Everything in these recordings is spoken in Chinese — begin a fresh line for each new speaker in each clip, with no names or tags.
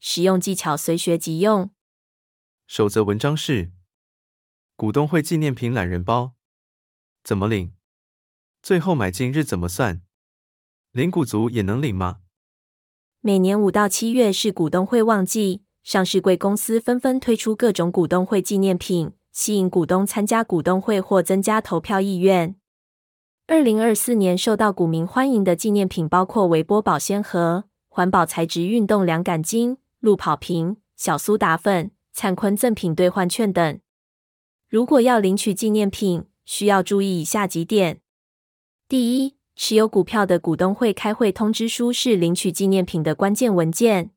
实用技巧随学即用。
守则文章是：股东会纪念品懒人包怎么领？最后买进日怎么算？领股族也能领吗？
每年五到七月是股东会旺季，上市贵公司纷纷推出各种股东会纪念品，吸引股东参加股东会或增加投票意愿。二零二四年受到股民欢迎的纪念品包括微波保鲜盒、环保材质运动凉感巾。路跑瓶、小苏打粉、灿坤赠品兑换券等。如果要领取纪念品，需要注意以下几点：第一，持有股票的股东会开会通知书是领取纪念品的关键文件；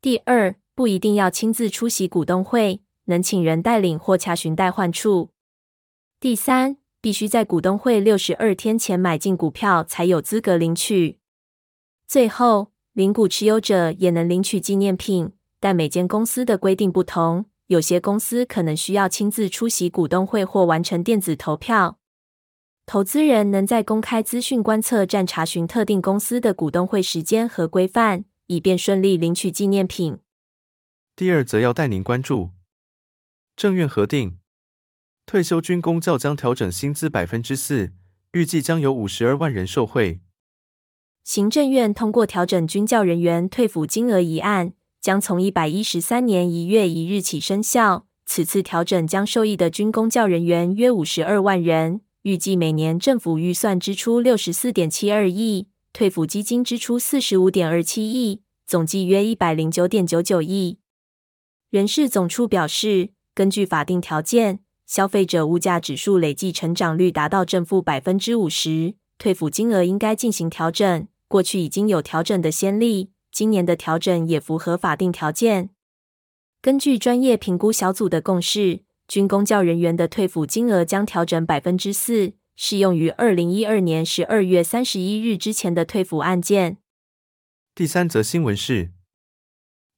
第二，不一定要亲自出席股东会，能请人带领或洽询代换处；第三，必须在股东会六十二天前买进股票才有资格领取；最后。零股持有者也能领取纪念品，但每间公司的规定不同。有些公司可能需要亲自出席股东会或完成电子投票。投资人能在公开资讯观测站查询特定公司的股东会时间和规范，以便顺利领取纪念品。
第二则要带您关注：政院核定退休军公教将调整薪资百分之四，预计将有五十二万人受惠。
行政院通过调整军教人员退抚金额一案，将从一百一十三年一月一日起生效。此次调整将受益的军公教人员约五十二万人，预计每年政府预算支出六十四点七二亿，退抚基金支出四十五点二七亿，总计约一百零九点九九亿。人事总处表示，根据法定条件，消费者物价指数累计成长率达到正负百分之五十，退抚金额应该进行调整。过去已经有调整的先例，今年的调整也符合法定条件。根据专业评估小组的共识，军公教人员的退抚金额将调整百分之四，适用于二零一二年十二月三十一日之前的退抚案件。
第三则新闻是，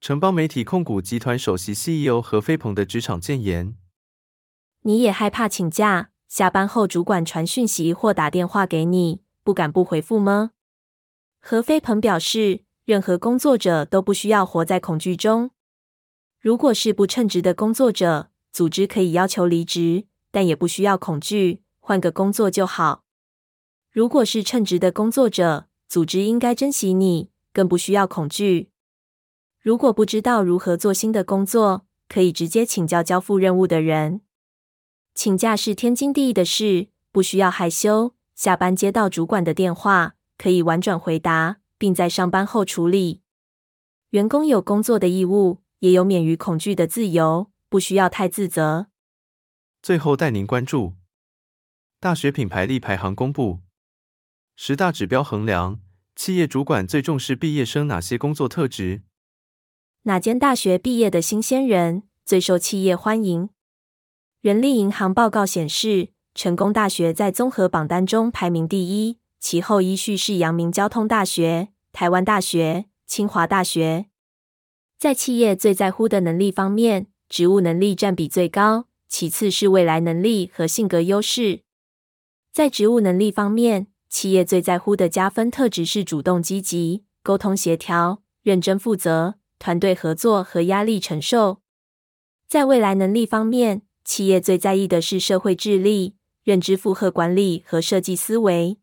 城邦媒体控股集团首席 CEO 何飞鹏的职场谏言：
你也害怕请假，下班后主管传讯息或打电话给你，不敢不回复吗？何飞鹏表示，任何工作者都不需要活在恐惧中。如果是不称职的工作者，组织可以要求离职，但也不需要恐惧，换个工作就好。如果是称职的工作者，组织应该珍惜你，更不需要恐惧。如果不知道如何做新的工作，可以直接请教交付任务的人。请假是天经地义的事，不需要害羞。下班接到主管的电话，可以婉转回答，并在上班后处理。员工有工作的义务，也有免于恐惧的自由，不需要太自责。
最后带您关注大学品牌力排行公布，十大指标衡量企业主管最重视毕业生哪些工作特质？
哪间大学毕业的新鲜人最受企业欢迎？人力银行报告显示，成功大学在综合榜单中排名第一。其后依序是阳明交通大学、台湾大学、清华大学。在企业最在乎的能力方面，职务能力占比最高，其次是未来能力和性格优势。在职务能力方面，企业最在乎的加分特质是主动积极、沟通协调、认真负责、团队合作和压力承受。在未来能力方面，企业最在意的是社会智力、认知负荷管理和设计思维。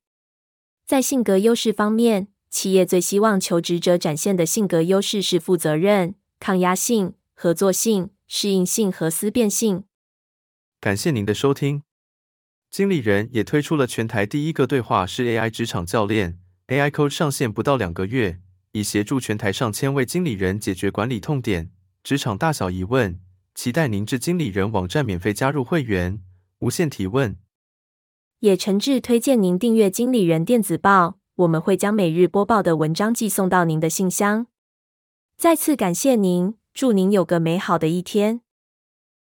在性格优势方面，企业最希望求职者展现的性格优势是负责任、抗压性、合作性、适应性和思辨性。
感谢您的收听。经理人也推出了全台第一个对话式 AI 职场教练，AI Coach 上线不到两个月，已协助全台上千位经理人解决管理痛点、职场大小疑问。期待您至经理人网站免费加入会员，无限提问。
也诚挚推荐您订阅经理人电子报，我们会将每日播报的文章寄送到您的信箱。再次感谢您，祝您有个美好的一天。